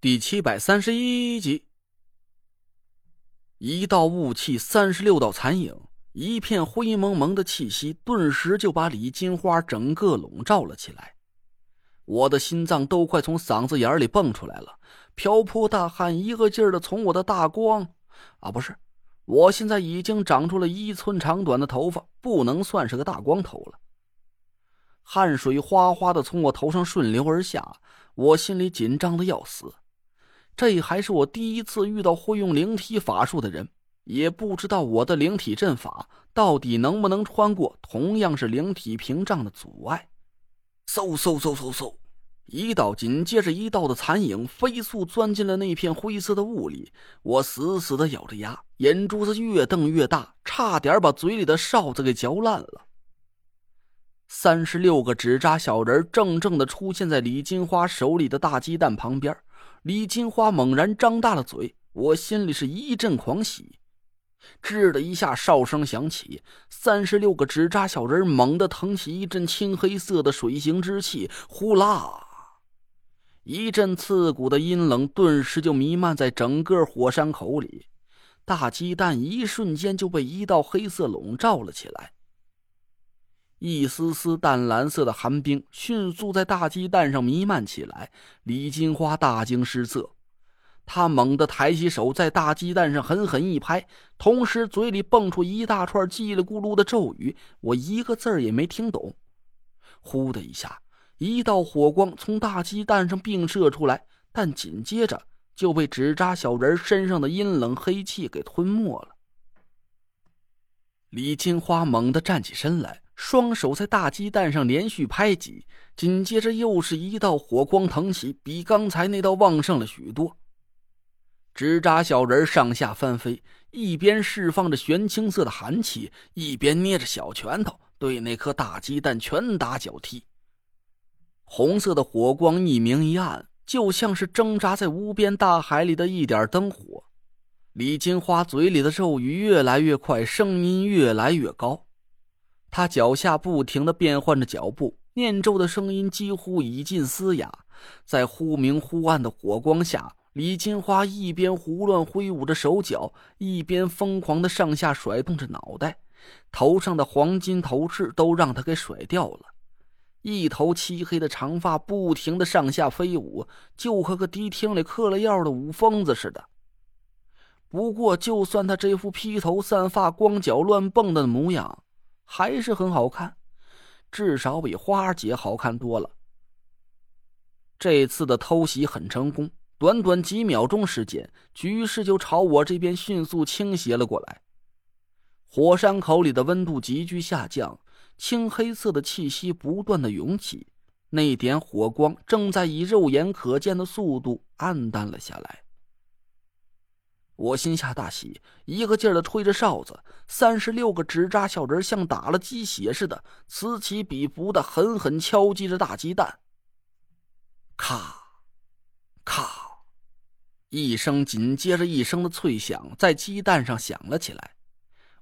第七百三十一集，一道雾气，三十六道残影，一片灰蒙蒙的气息，顿时就把李金花整个笼罩了起来。我的心脏都快从嗓子眼里蹦出来了，瓢泼大汗一个劲儿的从我的大光，啊，不是，我现在已经长出了一寸长短的头发，不能算是个大光头了。汗水哗哗的从我头上顺流而下，我心里紧张的要死。这还是我第一次遇到会用灵体法术的人，也不知道我的灵体阵法到底能不能穿过同样是灵体屏障的阻碍。嗖嗖嗖嗖嗖，一道紧接着一道的残影飞速钻进了那片灰色的雾里。我死死的咬着牙，眼珠子越瞪越大，差点把嘴里的哨子给嚼烂了。三十六个纸扎小人正正的出现在李金花手里的大鸡蛋旁边。李金花猛然张大了嘴，我心里是一阵狂喜。吱的一下，哨声响起，三十六个纸扎小人猛地腾起一阵青黑色的水形之气，呼啦！一阵刺骨的阴冷顿时就弥漫在整个火山口里，大鸡蛋一瞬间就被一道黑色笼罩了起来。一丝丝淡蓝色的寒冰迅速在大鸡蛋上弥漫起来，李金花大惊失色，她猛地抬起手，在大鸡蛋上狠狠一拍，同时嘴里蹦出一大串叽里咕噜的咒语，我一个字儿也没听懂。呼的一下，一道火光从大鸡蛋上迸射出来，但紧接着就被纸扎小人身上的阴冷黑气给吞没了。李金花猛地站起身来。双手在大鸡蛋上连续拍击，紧接着又是一道火光腾起，比刚才那道旺盛了许多。纸扎小人上下翻飞，一边释放着玄青色的寒气，一边捏着小拳头对那颗大鸡蛋拳打脚踢。红色的火光一明一暗，就像是挣扎在无边大海里的一点灯火。李金花嘴里的咒语越来越快，声音越来越高。他脚下不停的变换着脚步，念咒的声音几乎已近嘶哑。在忽明忽暗的火光下，李金花一边胡乱挥舞着手脚，一边疯狂的上下甩动着脑袋，头上的黄金头饰都让他给甩掉了。一头漆黑的长发不停的上下飞舞，就和个迪厅里嗑了药的舞疯子似的。不过，就算他这副披头散发、光脚乱蹦的模样，还是很好看，至少比花姐好看多了。这次的偷袭很成功，短短几秒钟时间，局势就朝我这边迅速倾斜了过来。火山口里的温度急剧下降，青黑色的气息不断的涌起，那点火光正在以肉眼可见的速度暗淡了下来。我心下大喜，一个劲儿的吹着哨子，三十六个纸扎小人像打了鸡血似的，此起彼伏的狠狠敲击着大鸡蛋。咔，咔，一声紧接着一声的脆响在鸡蛋上响了起来。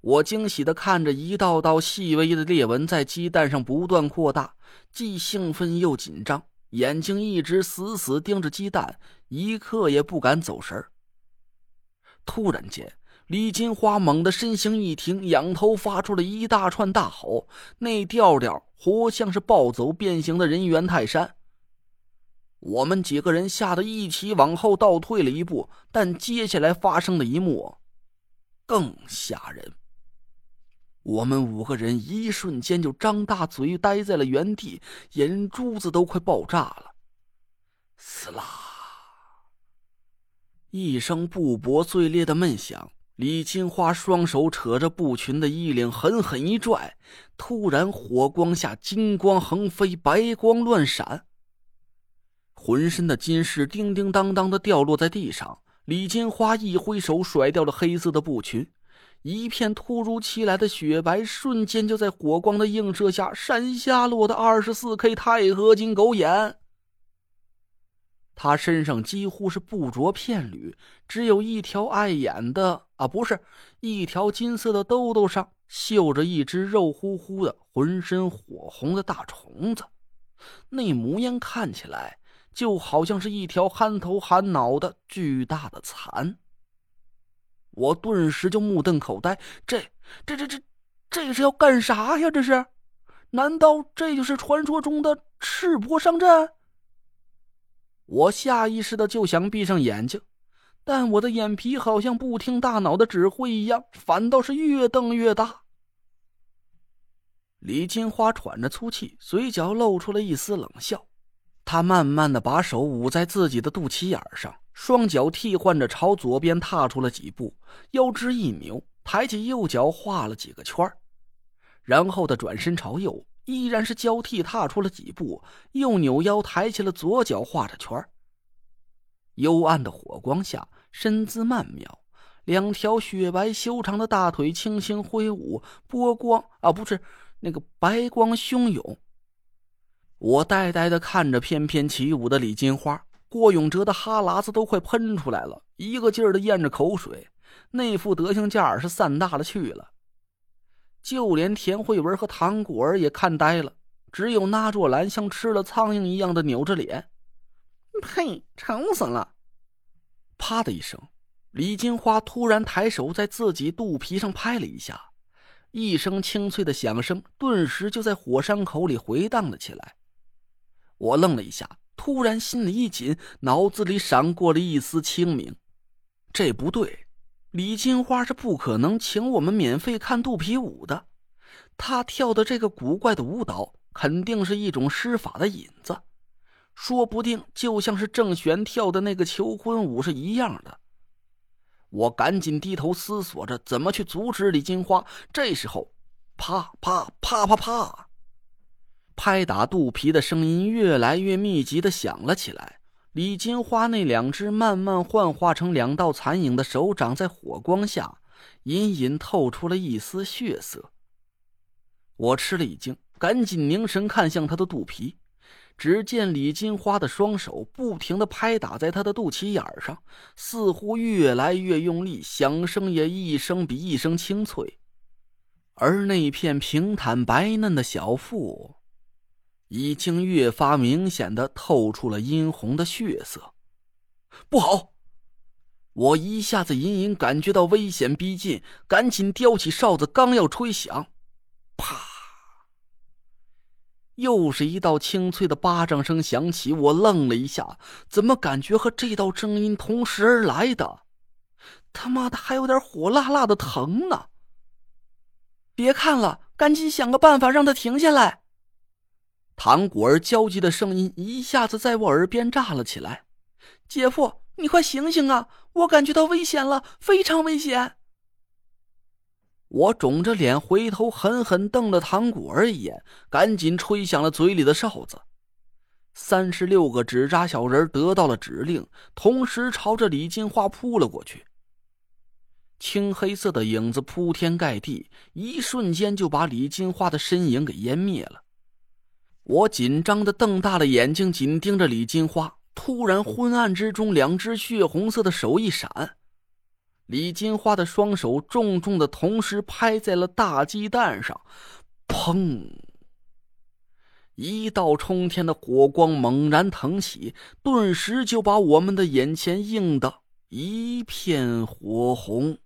我惊喜的看着一道道细微的裂纹在鸡蛋上不断扩大，既兴奋又紧张，眼睛一直死死盯着鸡蛋，一刻也不敢走神儿。突然间，李金花猛地身形一停，仰头发出了一大串大吼，那调调活像是暴走变形的人猿泰山。我们几个人吓得一起往后倒退了一步，但接下来发生的一幕更吓人。我们五个人一瞬间就张大嘴呆在了原地，眼珠子都快爆炸了。死啦！一声布帛碎裂的闷响，李金花双手扯着布裙的衣领，狠狠一拽，突然火光下金光横飞，白光乱闪，浑身的金饰叮叮当当的掉落在地上。李金花一挥手，甩掉了黑色的布裙，一片突如其来的雪白，瞬间就在火光的映射下闪瞎了我的二十四 K 钛合金狗眼。他身上几乎是不着片缕，只有一条碍眼的啊，不是一条金色的兜兜上绣着一只肉乎乎的、浑身火红的大虫子，那模样看起来就好像是一条憨头憨脑的巨大的蚕。我顿时就目瞪口呆，这、这、这、这、这是要干啥呀？这是？难道这就是传说中的赤膊上阵？我下意识的就想闭上眼睛，但我的眼皮好像不听大脑的指挥一样，反倒是越瞪越大。李金花喘着粗气，嘴角露出了一丝冷笑。她慢慢的把手捂在自己的肚脐眼上，双脚替换着朝左边踏出了几步，腰肢一扭，抬起右脚画了几个圈然后的转身朝右，依然是交替踏出了几步，又扭腰抬起了左脚画着圈幽暗的火光下，身姿曼妙，两条雪白修长的大腿轻轻挥舞，波光啊，不是。那个白光汹涌，我呆呆的看着翩翩起舞的李金花。郭永哲的哈喇子都快喷出来了，一个劲儿的咽着口水，那副德行架是散大了去了。就连田慧文和唐果儿也看呆了，只有那若兰像吃了苍蝇一样的扭着脸。呸！丑死了！啪的一声，李金花突然抬手在自己肚皮上拍了一下。一声清脆的响声，顿时就在火山口里回荡了起来。我愣了一下，突然心里一紧，脑子里闪过了一丝清明。这不对，李金花是不可能请我们免费看肚皮舞的。她跳的这个古怪的舞蹈，肯定是一种施法的引子，说不定就像是郑玄跳的那个求婚舞是一样的。我赶紧低头思索着怎么去阻止李金花。这时候，啪啪啪啪啪，拍打肚皮的声音越来越密集的响了起来。李金花那两只慢慢幻化成两道残影的手掌，在火光下隐隐透出了一丝血色。我吃了一惊，赶紧凝神看向她的肚皮。只见李金花的双手不停的拍打在他的肚脐眼上，似乎越来越用力，响声也一声比一声清脆。而那片平坦白嫩的小腹，已经越发明显的透出了殷红的血色。不好！我一下子隐隐感觉到危险逼近，赶紧叼起哨子，刚要吹响，啪！又是一道清脆的巴掌声响起，我愣了一下，怎么感觉和这道声音同时而来的？他妈的，还有点火辣辣的疼呢！别看了，赶紧想个办法让他停下来。唐果儿焦急的声音一下子在我耳边炸了起来：“姐夫，你快醒醒啊！我感觉到危险了，非常危险！”我肿着脸回头，狠狠瞪了唐果儿一眼，赶紧吹响了嘴里的哨子。三十六个纸扎小人得到了指令，同时朝着李金花扑了过去。青黑色的影子铺天盖地，一瞬间就把李金花的身影给湮灭了。我紧张的瞪大了眼睛，紧盯着李金花。突然，昏暗之中，两只血红色的手一闪。李金花的双手重重的同时拍在了大鸡蛋上，砰！一道冲天的火光猛然腾起，顿时就把我们的眼前映得一片火红。